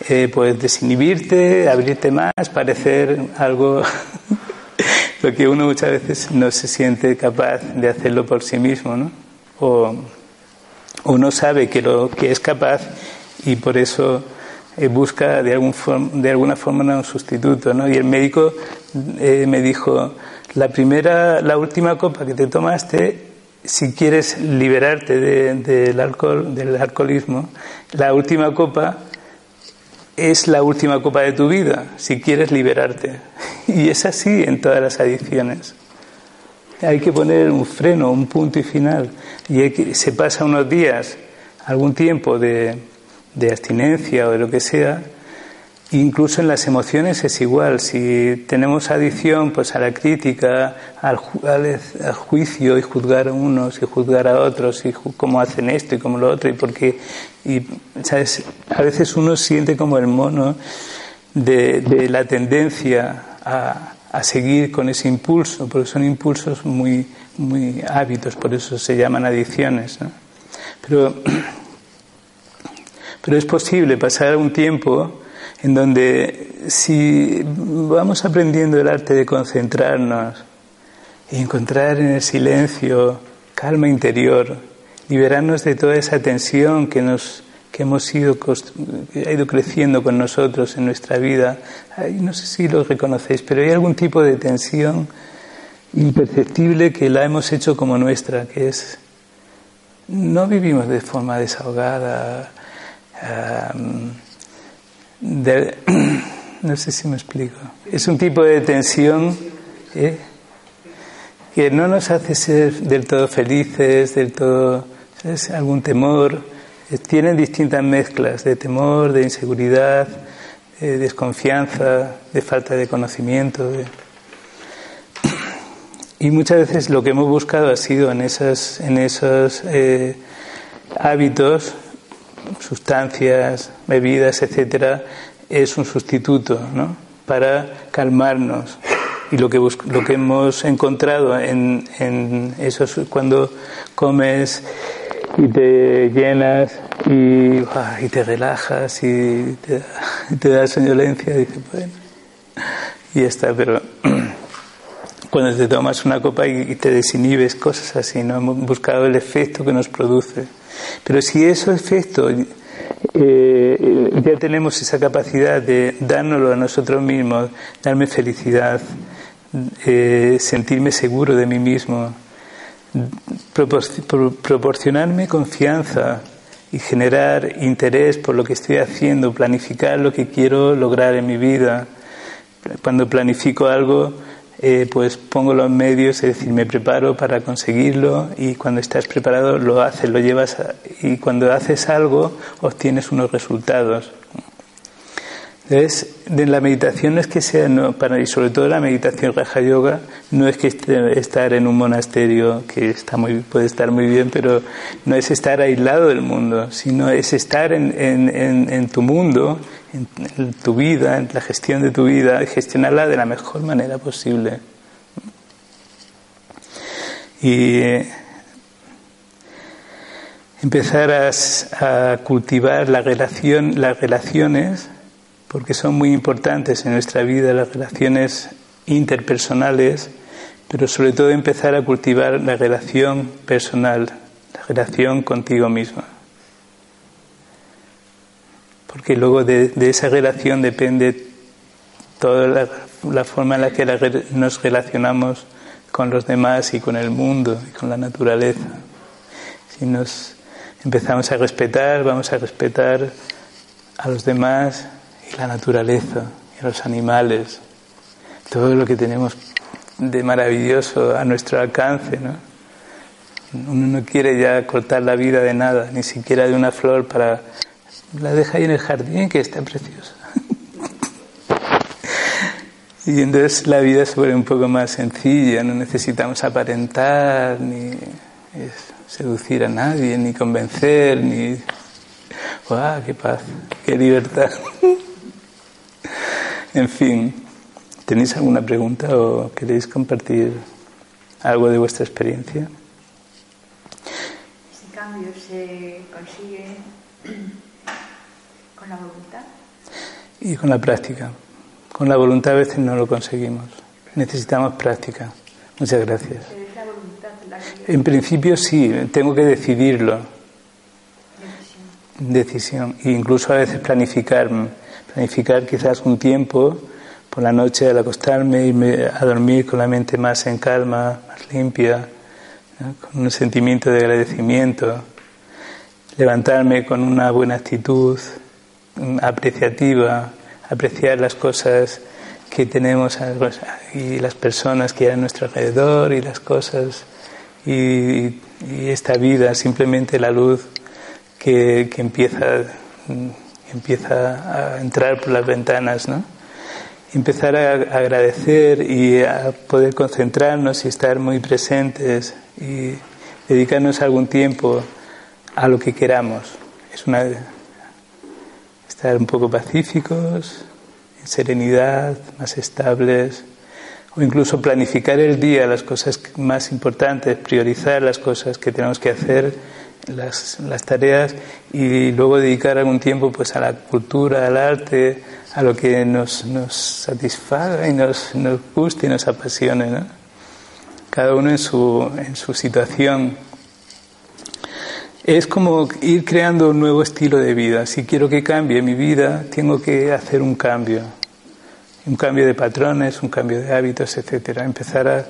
eh, pues desinhibirte, abrirte más, parecer algo lo que uno muchas veces no se siente capaz de hacerlo por sí mismo, ¿no? O, uno sabe que lo que es capaz y por eso eh, busca de, algún de alguna forma un sustituto, ¿no? Y el médico eh, me dijo, la primera, la última copa que te tomaste, si quieres liberarte del alcohol, del alcoholismo, la última copa es la última copa de tu vida, si quieres liberarte. Y es así en todas las adicciones. Hay que poner un freno, un punto y final. Y se pasa unos días, algún tiempo de, de abstinencia o de lo que sea, Incluso en las emociones es igual. Si tenemos adicción pues a la crítica, al, juicio y juzgar a unos y juzgar a otros y cómo hacen esto y cómo lo otro y porque y sabes a veces uno siente como el mono de, la tendencia a, seguir con ese impulso, porque son impulsos muy muy hábitos, por eso se llaman adicciones. Pero pero es posible pasar un tiempo en donde si vamos aprendiendo el arte de concentrarnos y encontrar en el silencio calma interior, liberarnos de toda esa tensión que nos que hemos ido que ha ido creciendo con nosotros en nuestra vida, no sé si lo reconocéis, pero hay algún tipo de tensión imperceptible que la hemos hecho como nuestra, que es no vivimos de forma desahogada, no sé si me explico. Es un tipo de tensión ¿eh? que no nos hace ser del todo felices, del todo. es algún temor. Eh, tienen distintas mezclas de temor, de inseguridad, de desconfianza, de falta de conocimiento. Y muchas veces lo que hemos buscado ha sido en, esas, en esos eh, hábitos sustancias, bebidas, etcétera, es un sustituto ¿no? para calmarnos. Y lo que, lo que hemos encontrado en, en eso es cuando comes y te llenas y, y te relajas y te, te da soñolencia, dice, bueno, y ya está, pero cuando te tomas una copa y, te desinhibes, cosas así, no hemos buscado el efecto que nos produce. Pero si ese efecto eh, ya tenemos esa capacidad de dárnoslo a nosotros mismos, darme felicidad, eh, sentirme seguro de mí mismo, proporcionarme confianza y generar interés por lo que estoy haciendo, planificar lo que quiero lograr en mi vida. Cuando planifico algo, eh, pues pongo los medios, es decir, me preparo para conseguirlo y cuando estás preparado lo haces, lo llevas y cuando haces algo obtienes unos resultados. Entonces, de la meditación no es que sea, para, y sobre todo la meditación Raja Yoga, no es que estar en un monasterio, que está muy, puede estar muy bien, pero no es estar aislado del mundo, sino es estar en, en, en tu mundo en, tu vida, en la gestión de tu vida, y gestionarla de la mejor manera posible. Y empezar a, cultivar la relación, las relaciones, porque son muy importantes en nuestra vida, las relaciones interpersonales, pero sobre todo empezar a cultivar la relación personal, la relación contigo misma porque luego de, esa relación depende toda la, forma en la que nos relacionamos con los demás y con el mundo y con la naturaleza. Si nos empezamos a respetar, vamos a respetar a los demás la naturaleza los animales, todo lo que tenemos de maravilloso a nuestro alcance, ¿no? Uno no quiere ya cortar la vida de nada, ni siquiera de una flor para la deja ahí en el jardín que está preciosa. y entonces la vida se vuelve un poco más sencilla, no necesitamos aparentar, ni seducir a nadie, ni convencer, ni... ¡Wow! ¡Qué paz! ¡Qué libertad! en fin, ¿tenéis alguna pregunta o queréis compartir algo de vuestra experiencia? Ese cambio se consigue ¿Con la voluntad? Y con la práctica. Con la voluntad a veces no lo conseguimos. Necesitamos práctica. Muchas gracias. En principio sí, tengo que decidirlo. Decisión. Decisión. E incluso a veces planificar. Planificar quizás un tiempo por la noche al acostarme, irme a dormir con la mente más en calma, más limpia, con un sentimiento de agradecimiento. Levantarme con una buena actitud, apreciativa, apreciar las cosas que tenemos y las personas que hay a nuestro alrededor y las cosas y, esta vida, simplemente la luz que, empieza en empieza a entrar por las ventanas, ¿no? Empezar a agradecer y a poder concentrarnos y estar muy presentes y dedicarnos algún tiempo a lo que queramos. Es una estar un poco pacíficos, en serenidad, más estables, o incluso planificar el día, las cosas más importantes, priorizar las cosas que tenemos que hacer, las, las tareas, y luego dedicar algún tiempo pues a la cultura, al arte, a lo que nos, nos satisfaga y nos, nos guste y nos apasione. ¿no? Cada uno en su, en su situación. Es como ir creando un nuevo estilo de vida. Si quiero que cambie mi vida, tengo que hacer un cambio un cambio de patrones, un cambio de hábitos, etcétera. Empezar a,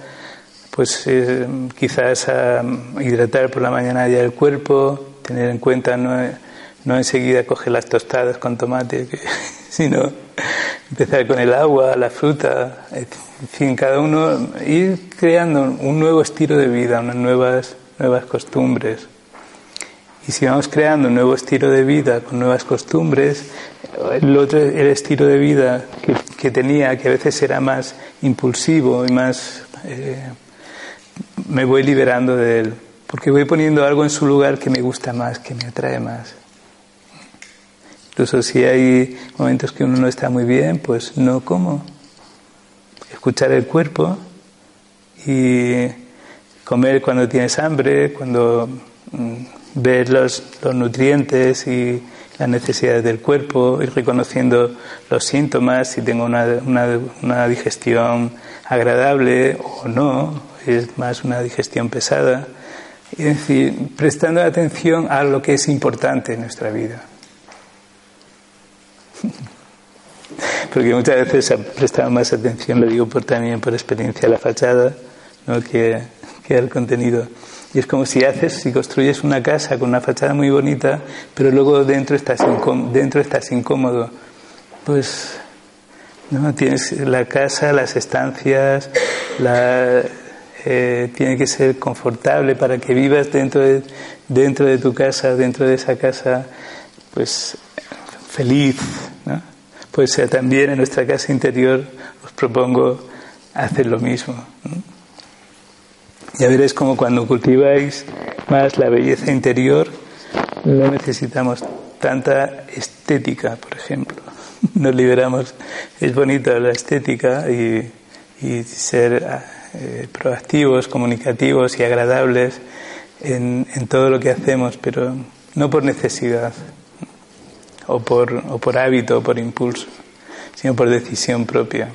pues eh, quizás a hidratar por la mañana ya el cuerpo, tener en cuenta no, no enseguida coger las tostadas con tomate, sino empezar con el agua, la fruta, en fin, cada uno ir creando un nuevo estilo de vida, unas nuevas, nuevas costumbres. Y si vamos creando un nuevo estilo de vida con nuevas costumbres, el otro el estilo de vida que, que tenía, que a veces era más impulsivo y más... Eh, me voy liberando de él, porque voy poniendo algo en su lugar que me gusta más, que me atrae más. Incluso si hay momentos que uno no está muy bien, pues no como. Escuchar el cuerpo y comer cuando tienes hambre, cuando mm, ver los, los nutrientes y las necesidades del cuerpo, ir reconociendo los síntomas, si tengo una, una, una, digestión agradable o no, es más una digestión pesada. Es decir, prestando atención a lo que es importante en nuestra vida. Porque muchas veces se prestado más atención, lo digo por, también por experiencia, a la fachada ¿no? que, que al contenido. Y es como si haces, si construyes una casa con una fachada muy bonita, pero luego dentro estás, dentro estás incómodo. Pues no tienes la casa, las estancias, la, eh, tiene que ser confortable para que vivas dentro de, dentro de tu casa, dentro de esa casa, pues feliz. ¿no? Pues también en nuestra casa interior os propongo hacer lo mismo. Ya veréis como cuando cultiváis más la belleza interior, no necesitamos tanta estética, por ejemplo. Nos liberamos, es bonito la estética y, y ser eh, proactivos, comunicativos y agradables en, en, todo lo que hacemos, pero no por necesidad o por, o por hábito o por impulso, sino por decisión propia.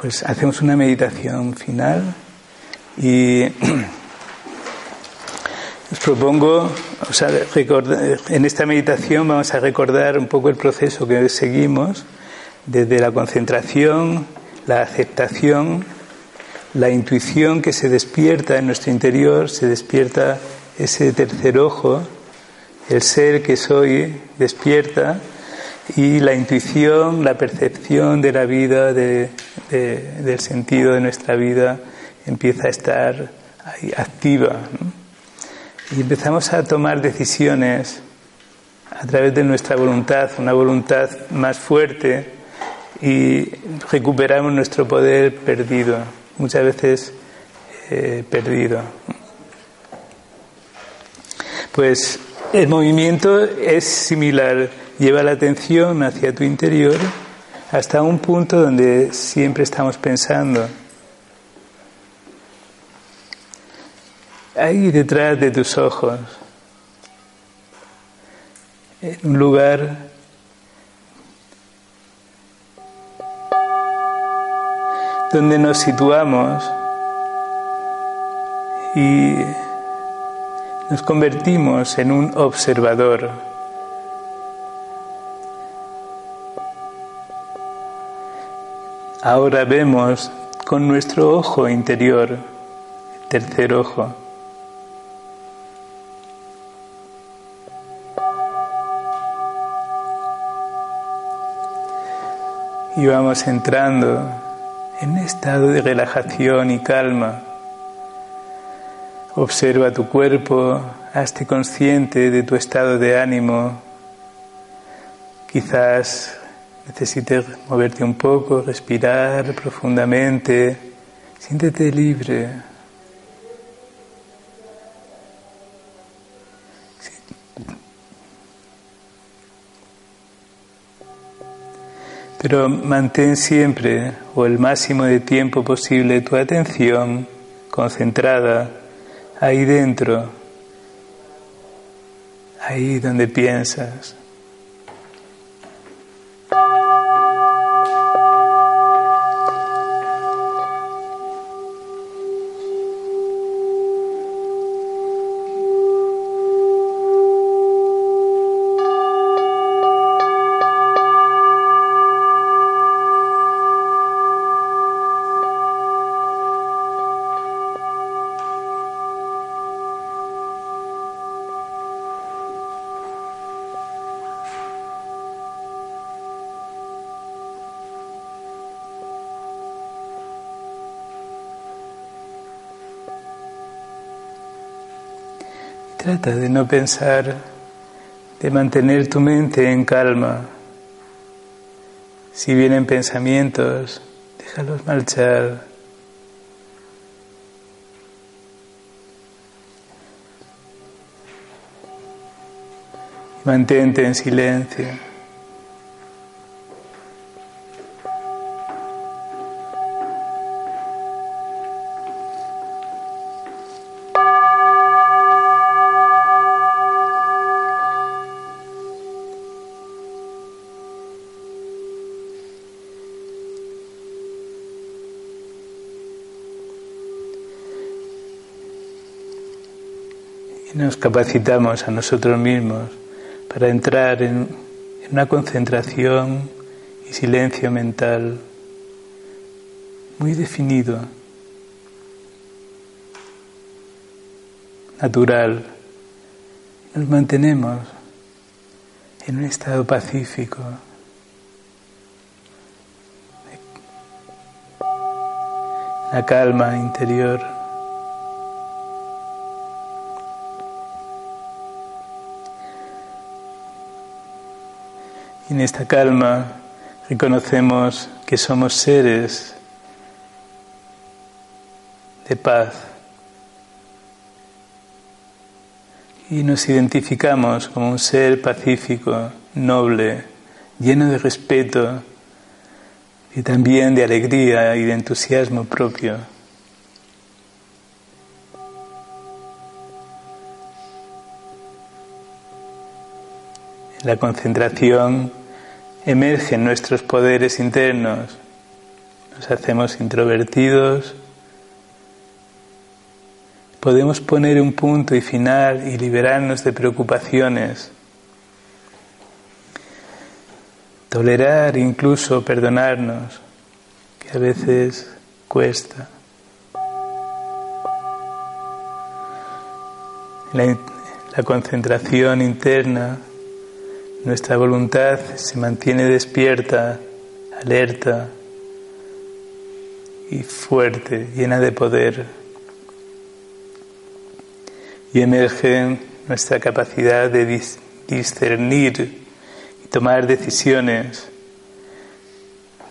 Pues hacemos una meditación final. Y os propongo, o sea, en esta meditación vamos a recordar un poco el proceso que seguimos desde la concentración, la aceptación, la intuición que se despierta en nuestro interior, se despierta ese tercer ojo, el ser que soy despierta y la intuición, la percepción de la vida, de, del sentido de nuestra vida empieza a estar ahí activa. Y empezamos a tomar decisiones a través de nuestra voluntad, una voluntad más fuerte y recuperamos nuestro poder perdido, muchas veces eh, perdido. Pues el movimiento es similar, lleva la atención hacia tu interior hasta un punto donde siempre estamos pensando. Ahí detrás de tus ojos, en un lugar donde nos situamos y nos convertimos en un observador. Ahora vemos con nuestro ojo interior, tercer ojo, y vamos entrando en estado de relajación y calma. Observa tu cuerpo, hazte consciente de tu estado de ánimo Quizás necesites moverte un poco, respirar profundamente, siéntete libre. Pero mantén siempre o el máximo de tiempo posible tu atención concentrada ahí dentro, ahí donde piensas. De no pensar, de mantener tu mente en calma. Si vienen pensamientos, déjalos marchar. Mantente en silencio. Capacitamos a nosotros mismos para entrar en, una concentración y silencio mental muy definido, natural. Nos mantenemos en un estado pacífico. La calma interior. En esta calma reconocemos que somos seres de paz y nos identificamos como un ser pacífico, noble, lleno de respeto y también de alegría y de entusiasmo propio. la concentración emergen nuestros poderes internos, nos hacemos introvertidos, podemos poner un punto y final y liberarnos de preocupaciones, tolerar incluso perdonarnos, que a veces cuesta. La, la concentración interna nuestra voluntad se mantiene despierta, alerta y fuerte, llena de poder. Y emerge nuestra capacidad de discernir y tomar decisiones,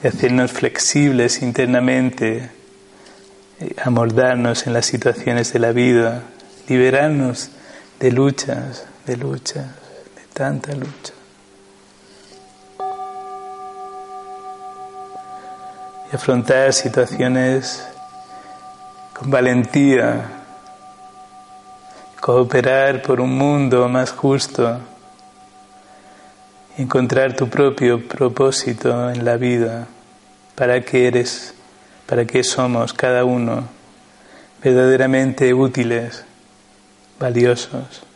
de hacernos flexibles internamente, amoldarnos en las situaciones de la vida, liberarnos de luchas, de luchas, de tanta lucha. Y afrontar situaciones con valentía, cooperar por un mundo más justo, encontrar tu propio propósito en la vida, para qué eres, para qué somos cada uno verdaderamente útiles, valiosos.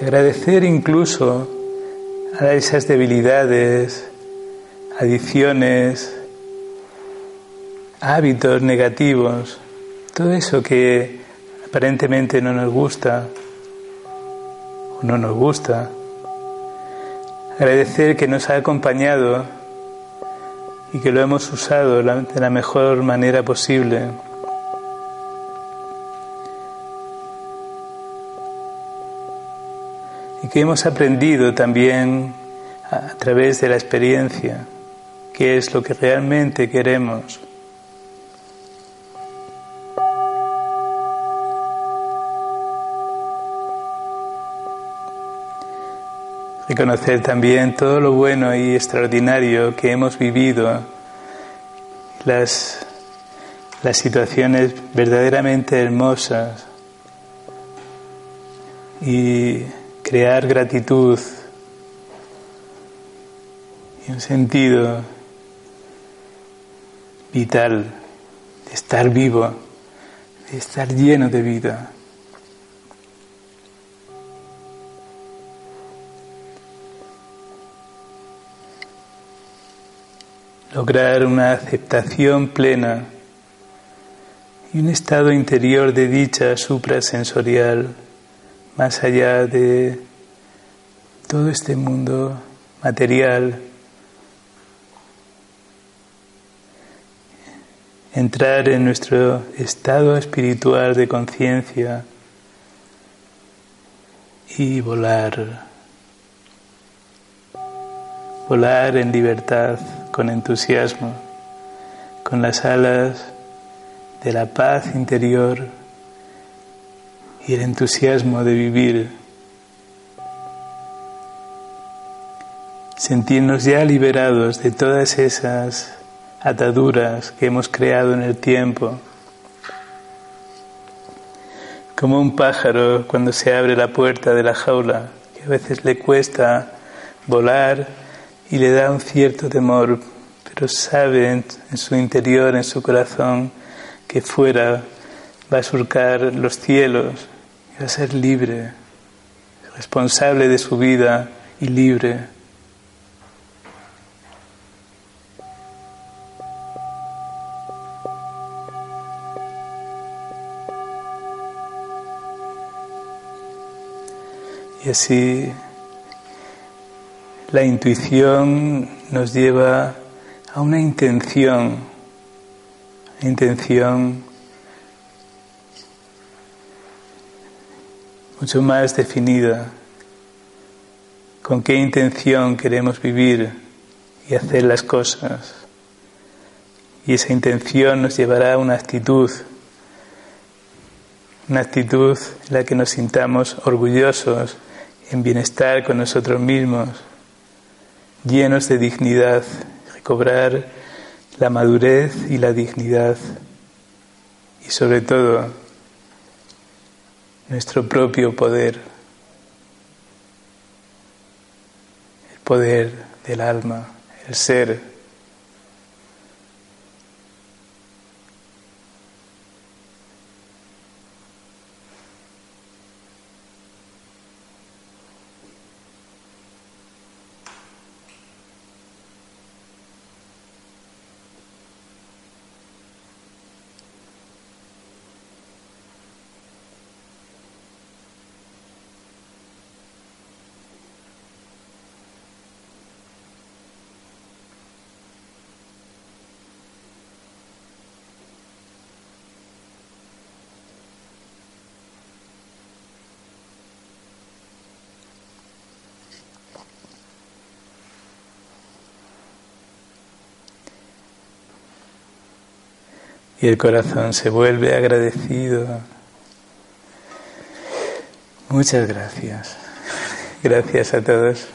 Agradecer incluso a esas debilidades, adicciones, hábitos negativos, todo eso que aparentemente no nos gusta o no nos gusta. Agradecer que nos ha acompañado y que lo hemos usado de la mejor manera posible. Que hemos aprendido también a través de la experiencia qué es lo que realmente queremos. Reconocer también todo lo bueno y extraordinario que hemos vivido, las, las situaciones verdaderamente hermosas y crear gratitud y un sentido vital de estar vivo, de estar lleno de vida. Lograr una aceptación plena y un estado interior de dicha suprasensorial más allá de todo este mundo material entrar en nuestro estado espiritual de conciencia y volar. Volar en libertad, con entusiasmo, con las alas de la paz interior y el entusiasmo de vivir. Sentirnos ya liberados de todas esas ataduras que hemos creado en el tiempo. Como un pájaro cuando se abre la puerta de la jaula, que a veces le cuesta volar y le da un cierto temor, pero sabe en, su interior, en su corazón, que fuera va a surcar los cielos ser libre, responsable de su vida y libre. Y así la intuición nos lleva a una intención, intención mucho más definida. ¿Con qué intención queremos vivir y hacer las cosas? Y esa intención nos llevará a una actitud, una actitud en la que nos sintamos orgullosos en bienestar con nosotros mismos, llenos de dignidad, recobrar la madurez y la dignidad y sobre todo nuestro propio poder, el poder del alma, el ser y el corazón se vuelve agradecido. Muchas gracias. Gracias a todos,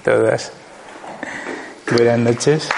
a todas. Buenas noches.